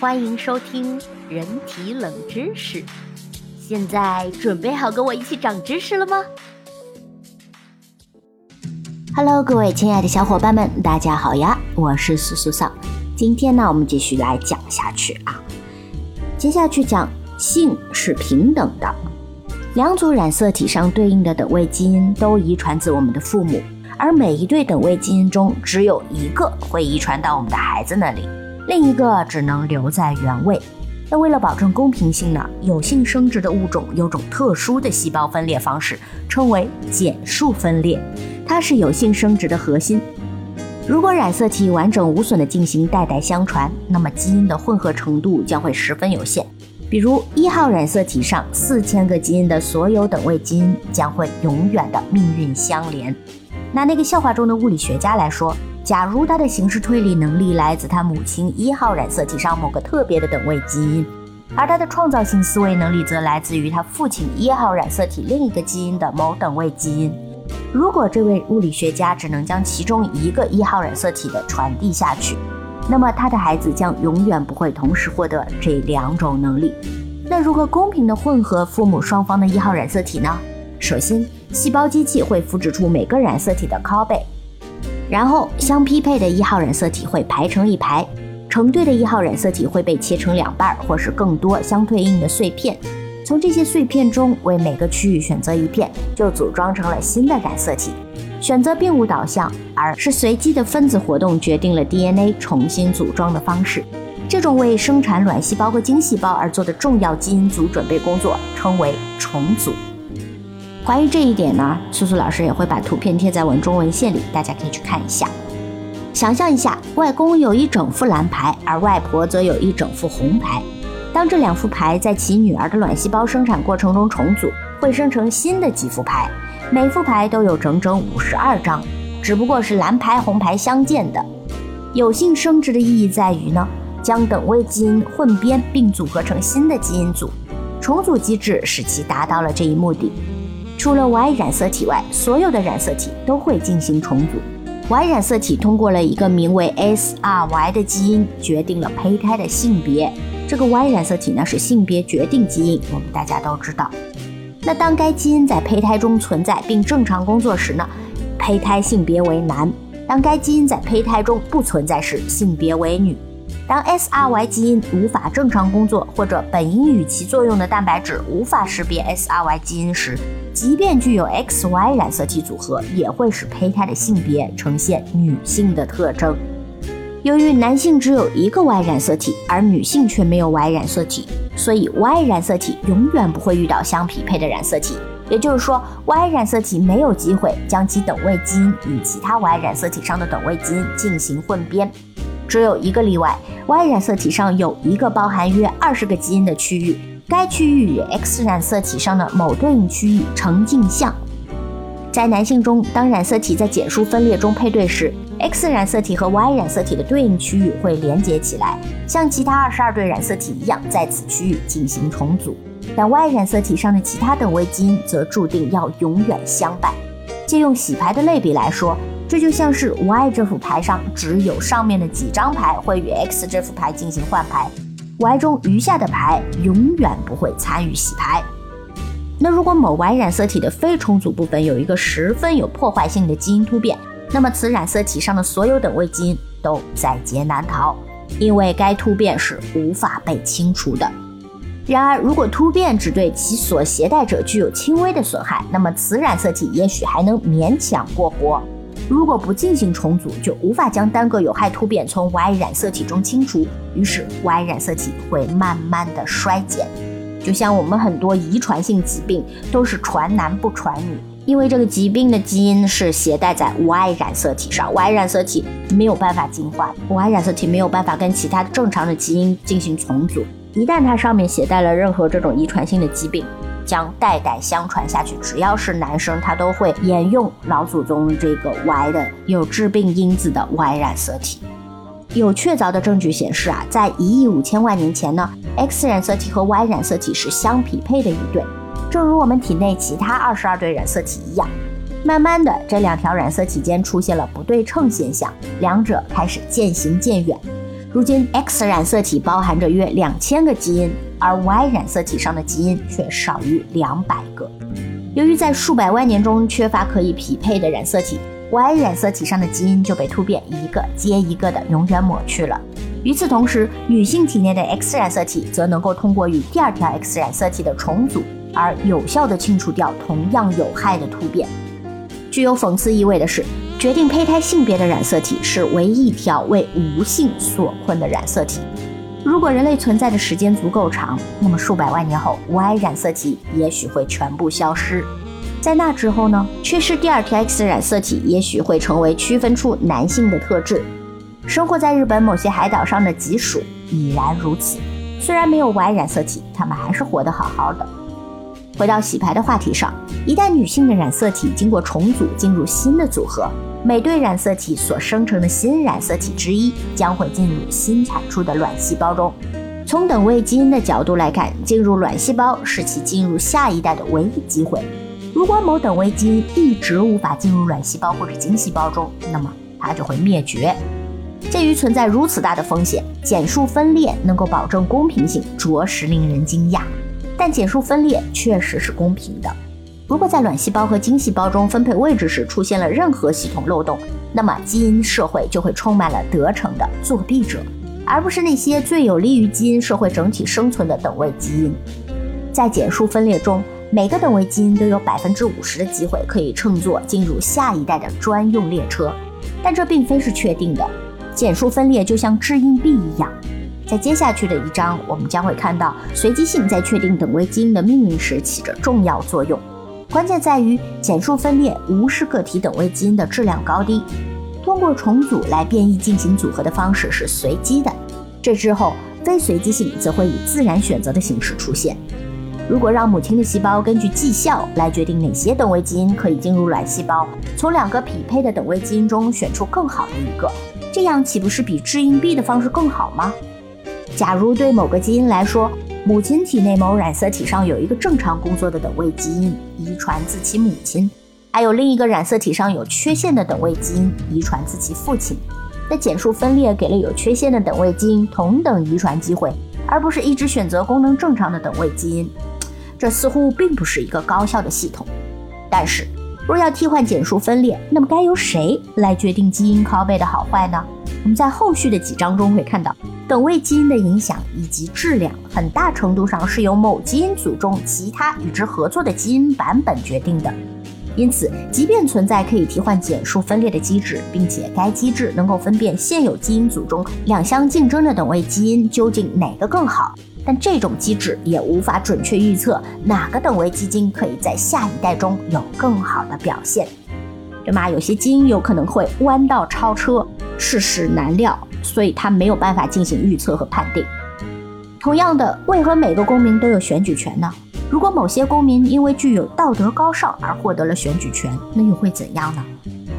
欢迎收听人体冷知识。现在准备好跟我一起长知识了吗？Hello，各位亲爱的小伙伴们，大家好呀！我是苏苏桑。今天呢，我们继续来讲下去啊。接下去讲性是平等的，两组染色体上对应的等位基因都遗传自我们的父母，而每一对等位基因中只有一个会遗传到我们的孩子那里。另一个只能留在原位。那为了保证公平性呢，有性生殖的物种有种特殊的细胞分裂方式，称为减数分裂，它是有性生殖的核心。如果染色体完整无损地进行代代相传，那么基因的混合程度将会十分有限。比如一号染色体上四千个基因的所有等位基因将会永远的命运相连。拿那个笑话中的物理学家来说。假如他的形式推理能力来自他母亲一号染色体上某个特别的等位基因，而他的创造性思维能力则来自于他父亲一号染色体另一个基因的某等位基因。如果这位物理学家只能将其中一个一号染色体的传递下去，那么他的孩子将永远不会同时获得这两种能力。那如何公平地混合父母双方的一号染色体呢？首先，细胞机器会复制出每个染色体的拷贝。然后相匹配的一号染色体会排成一排，成对的一号染色体会被切成两半或是更多相对应的碎片，从这些碎片中为每个区域选择一片，就组装成了新的染色体。选择并无导向，而是随机的分子活动决定了 DNA 重新组装的方式。这种为生产卵细胞和精细胞而做的重要基因组准备工作称为重组。关于这一点呢，苏苏老师也会把图片贴在文中文献里，大家可以去看一下。想象一下，外公有一整副蓝牌，而外婆则有一整副红牌。当这两副牌在其女儿的卵细胞生产过程中重组，会生成新的几副牌，每副牌都有整整五十二张，只不过是蓝牌红牌相间的。有性生殖的意义在于呢，将等位基因混编并组合成新的基因组，重组机制使其达到了这一目的。除了 Y 染色体外，所有的染色体都会进行重组。Y 染色体通过了一个名为 SRY 的基因，决定了胚胎的性别。这个 Y 染色体呢是性别决定基因，我们大家都知道。那当该基因在胚胎中存在并正常工作时呢，胚胎性别为男；当该基因在胚胎中不存在时，性别为女。当 SRY 基因无法正常工作，或者本应与其作用的蛋白质无法识别 SRY 基因时，即便具有 XY 染色体组合，也会使胚胎的性别呈现女性的特征。由于男性只有一个 Y 染色体，而女性却没有 Y 染色体，所以 Y 染色体永远不会遇到相匹配的染色体。也就是说，Y 染色体没有机会将其等位基因与其他 Y 染色体上的等位基因进行混编。只有一个例外，Y 染色体上有一个包含约二十个基因的区域，该区域与 X 染色体上的某对应区域呈镜像。在男性中，当染色体在减数分裂中配对时，X 染色体和 Y 染色体的对应区域会连接起来，像其他二十二对染色体一样，在此区域进行重组。但 Y 染色体上的其他等位基因则注定要永远相伴。借用洗牌的类比来说。这就像是 Y 这副牌上只有上面的几张牌会与 X 这副牌进行换牌，Y 中余下的牌永远不会参与洗牌。那如果某 Y 染色体的非重组部分有一个十分有破坏性的基因突变，那么此染色体上的所有等位基因都在劫难逃，因为该突变是无法被清除的。然而，如果突变只对其所携带者具有轻微的损害，那么此染色体也许还能勉强过活。如果不进行重组，就无法将单个有害突变从 Y 染色体中清除，于是 Y 染色体会慢慢的衰减。就像我们很多遗传性疾病都是传男不传女，因为这个疾病的基因是携带在 Y 染色体上，Y 染色体没有办法进化，Y 染色体没有办法跟其他正常的基因进行重组。一旦它上面携带了任何这种遗传性的疾病，将代代相传下去，只要是男生，他都会沿用老祖宗这个 Y 的有致病因子的 Y 染色体。有确凿的证据显示啊，在一亿五千万年前呢，X 染色体和 Y 染色体是相匹配的一对，正如我们体内其他二十二对染色体一样。慢慢的，这两条染色体间出现了不对称现象，两者开始渐行渐远。如今，X 染色体包含着约两千个基因，而 Y 染色体上的基因却少于两百个。由于在数百万年中缺乏可以匹配的染色体，Y 染色体上的基因就被突变一个接一个的永远抹去了。与此同时，女性体内的 X 染色体则能够通过与第二条 X 染色体的重组，而有效地清除掉同样有害的突变。具有讽刺意味的是。决定胚胎性别的染色体是唯一一条为无性所困的染色体。如果人类存在的时间足够长，那么数百万年后，Y 染色体也许会全部消失。在那之后呢？缺失第二条 X 染色体也许会成为区分出男性的特质。生活在日本某些海岛上的吉鼠已然如此。虽然没有 Y 染色体，它们还是活得好好的。回到洗牌的话题上，一旦女性的染色体经过重组进入新的组合。每对染色体所生成的新染色体之一将会进入新产出的卵细胞中。从等位基因的角度来看，进入卵细胞是其进入下一代的唯一机会。如果某等位基因一直无法进入卵细胞或者精细胞中，那么它就会灭绝。鉴于存在如此大的风险，减数分裂能够保证公平性，着实令人惊讶。但减数分裂确实是公平的。如果在卵细胞和精细胞中分配位置时出现了任何系统漏洞，那么基因社会就会充满了得逞的作弊者，而不是那些最有利于基因社会整体生存的等位基因。在减数分裂中，每个等位基因都有百分之五十的机会可以乘坐进入下一代的专用列车，但这并非是确定的。减数分裂就像掷硬币一样，在接下去的一章，我们将会看到随机性在确定等位基因的命运时起着重要作用。关键在于减数分裂无视个体等位基因的质量高低，通过重组来变异进行组合的方式是随机的。这之后，非随机性则会以自然选择的形式出现。如果让母亲的细胞根据绩效来决定哪些等位基因可以进入卵细胞，从两个匹配的等位基因中选出更好的一个，这样岂不是比掷硬币的方式更好吗？假如对某个基因来说，母亲体内某染色体上有一个正常工作的等位基因遗传自其母亲，还有另一个染色体上有缺陷的等位基因遗传自其父亲。那减数分裂给了有缺陷的等位基因同等遗传机会，而不是一直选择功能正常的等位基因。这似乎并不是一个高效的系统。但是，若要替换减数分裂，那么该由谁来决定基因拷贝的好坏呢？我们在后续的几章中会看到。等位基因的影响以及质量，很大程度上是由某基因组中其他与之合作的基因版本决定的。因此，即便存在可以替换减数分裂的机制，并且该机制能够分辨现有基因组中两相竞争的等位基因究竟哪个更好，但这种机制也无法准确预测哪个等位基金可以在下一代中有更好的表现。对吗？有些基因有可能会弯道超车，世事难料。所以他没有办法进行预测和判定。同样的，为何每个公民都有选举权呢？如果某些公民因为具有道德高尚而获得了选举权，那又会怎样呢？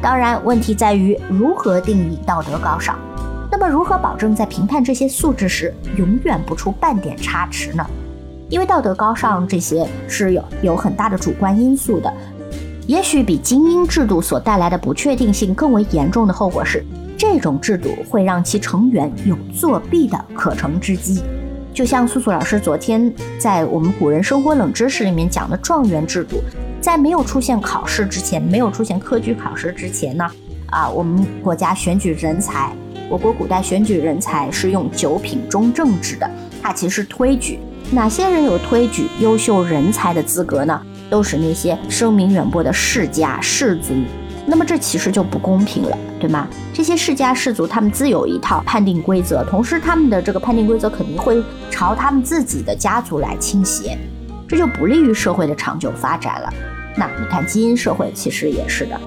当然，问题在于如何定义道德高尚。那么，如何保证在评判这些素质时永远不出半点差池呢？因为道德高尚这些是有有很大的主观因素的。也许比精英制度所带来的不确定性更为严重的后果是。这种制度会让其成员有作弊的可乘之机，就像素素老师昨天在我们古人生活冷知识里面讲的状元制度，在没有出现考试之前，没有出现科举考试之前呢，啊，我们国家选举人才，我国古代选举人才是用九品中正制的，它其实推举哪些人有推举优秀人才的资格呢？都是那些声名远播的世家士族。那么这其实就不公平了，对吗？这些世家士族他们自有一套判定规则，同时他们的这个判定规则肯定会朝他们自己的家族来倾斜，这就不利于社会的长久发展了。那你看基因社会其实也是的，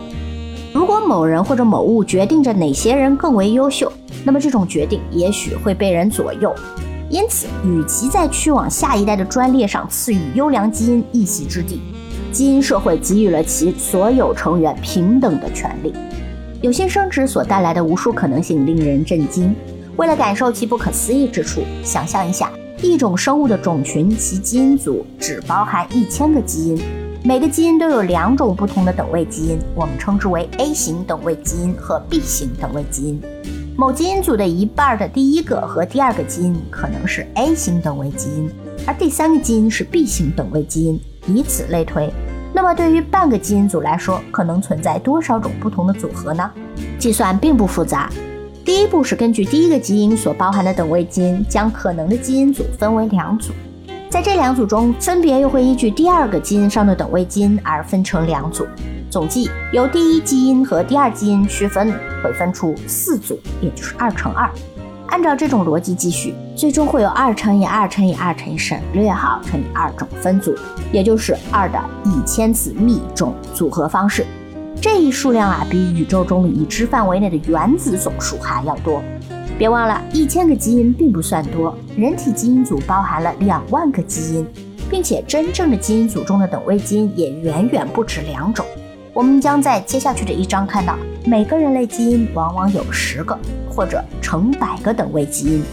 如果某人或者某物决定着哪些人更为优秀，那么这种决定也许会被人左右。因此，与其在去往下一代的专列上赐予优良基因一席之地。基因社会给予了其所有成员平等的权利，有性生殖所带来的无数可能性令人震惊。为了感受其不可思议之处，想象一下，一种生物的种群，其基因组只包含一千个基因，每个基因都有两种不同的等位基因，我们称之为 A 型等位基因和 B 型等位基因。某基因组的一半的第一个和第二个基因可能是 A 型等位基因，而第三个基因是 B 型等位基因，以此类推。那么对于半个基因组来说，可能存在多少种不同的组合呢？计算并不复杂。第一步是根据第一个基因所包含的等位基因，将可能的基因组分为两组，在这两组中，分别又会依据第二个基因上的等位基因而分成两组。总计由第一基因和第二基因区分，会分出四组，也就是二乘二。按照这种逻辑继续，最终会有二乘以二乘以二乘以省略号乘以二种分组，也就是二的一千次幂种组合方式。这一数量啊，比宇宙中已知范围内的原子总数还要多。别忘了，一千个基因并不算多，人体基因组包含了两万个基因，并且真正的基因组中的等位基因也远远不止两种。我们将在接下去的一章看到，每个人类基因往往有十个或者成百个等位基因。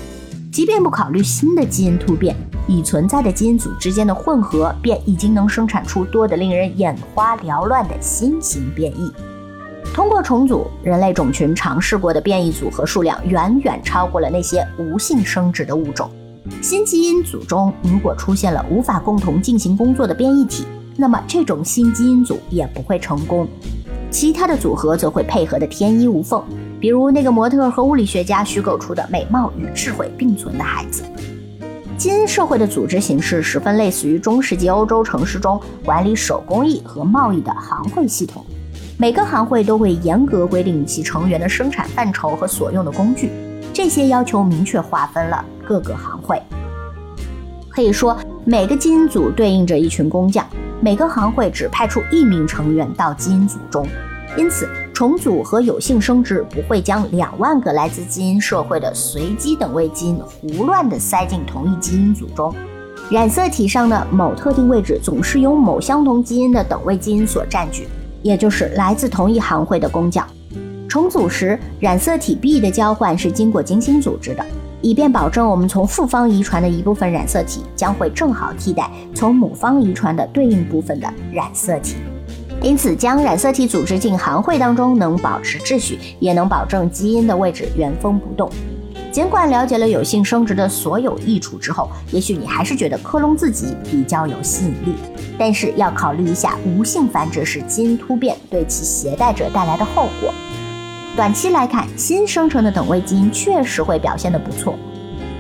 即便不考虑新的基因突变，已存在的基因组之间的混合，便已经能生产出多得令人眼花缭乱的新型变异。通过重组，人类种群尝试过的变异组合数量远远超过了那些无性生殖的物种。新基因组中如果出现了无法共同进行工作的变异体，那么这种新基因组也不会成功，其他的组合则会配合的天衣无缝。比如那个模特和物理学家虚构出的美貌与智慧并存的孩子。基因社会的组织形式十分类似于中世纪欧洲城市中管理手工艺和贸易的行会系统，每个行会都会严格规定其成员的生产范畴和所用的工具，这些要求明确划分了各个行会。可以说，每个基因组对应着一群工匠。每个行会只派出一名成员到基因组中，因此重组和有性生殖不会将两万个来自基因社会的随机等位基因胡乱地塞进同一基因组中。染色体上的某特定位置总是由某相同基因的等位基因所占据，也就是来自同一行会的工匠。重组时，染色体 B 的交换是经过精心组织的。以便保证我们从父方遗传的一部分染色体将会正好替代从母方遗传的对应部分的染色体，因此将染色体组织进行会当中能保持秩序，也能保证基因的位置原封不动。尽管了解了有性生殖的所有益处之后，也许你还是觉得克隆自己比较有吸引力，但是要考虑一下无性繁殖时基因突变对其携带者带来的后果。短期来看，新生成的等位基因确实会表现得不错。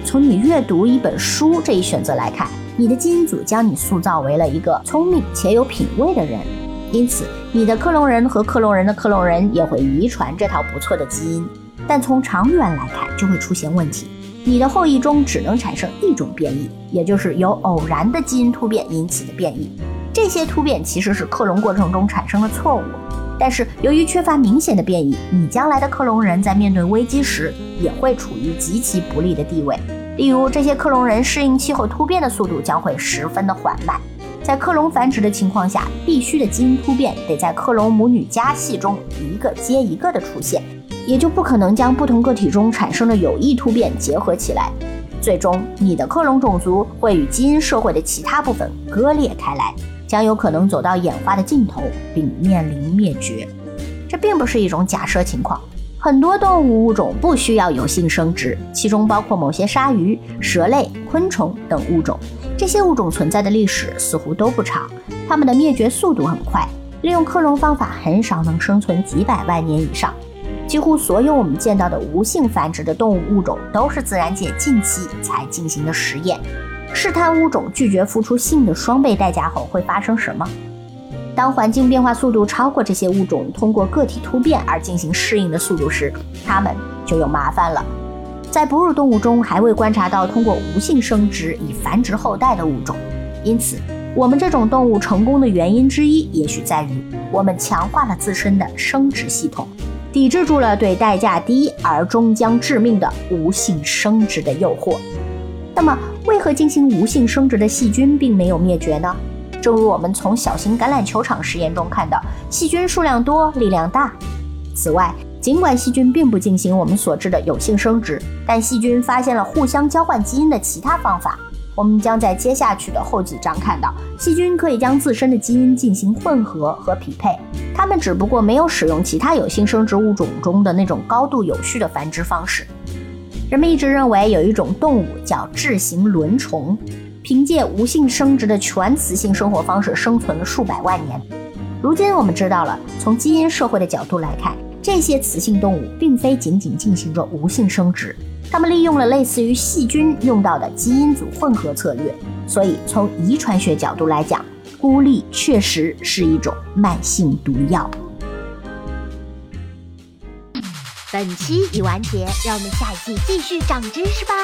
从你阅读一本书这一选择来看，你的基因组将你塑造为了一个聪明且有品味的人，因此你的克隆人和克隆人的克隆人也会遗传这套不错的基因。但从长远来看，就会出现问题。你的后裔中只能产生一种变异，也就是由偶然的基因突变引起的变异。这些突变其实是克隆过程中产生的错误。但是由于缺乏明显的变异，你将来的克隆人在面对危机时也会处于极其不利的地位。例如，这些克隆人适应气候突变的速度将会十分的缓慢。在克隆繁殖的情况下，必须的基因突变得在克隆母女家系中一个接一个的出现，也就不可能将不同个体中产生的有益突变结合起来。最终，你的克隆种族会与基因社会的其他部分割裂开来。将有可能走到演化的尽头，并面临灭绝。这并不是一种假设情况。很多动物物种不需要有性生殖，其中包括某些鲨鱼、蛇类、昆虫等物种。这些物种存在的历史似乎都不长，它们的灭绝速度很快。利用克隆方法很少能生存几百万年以上。几乎所有我们见到的无性繁殖的动物物种，都是自然界近期才进行的实验。试探物种拒绝付出性的双倍代价后会发生什么？当环境变化速度超过这些物种通过个体突变而进行适应的速度时，它们就有麻烦了。在哺乳动物中，还未观察到通过无性生殖以繁殖后代的物种。因此，我们这种动物成功的原因之一，也许在于我们强化了自身的生殖系统，抵制住了对代价低而终将致命的无性生殖的诱惑。那么，为何进行无性生殖的细菌并没有灭绝呢？正如我们从小型橄榄球场实验中看到，细菌数量多，力量大。此外，尽管细菌并不进行我们所知的有性生殖，但细菌发现了互相交换基因的其他方法，我们将在接下去的后几章看到，细菌可以将自身的基因进行混合和匹配，它们只不过没有使用其他有性生殖物种中的那种高度有序的繁殖方式。人们一直认为有一种动物叫智形轮虫，凭借无性生殖的全雌性生活方式生存了数百万年。如今我们知道了，从基因社会的角度来看，这些雌性动物并非仅仅进行着无性生殖。他们利用了类似于细菌用到的基因组混合策略，所以从遗传学角度来讲，孤立确实是一种慢性毒药。本期已完结，让我们下一季继续长知识吧。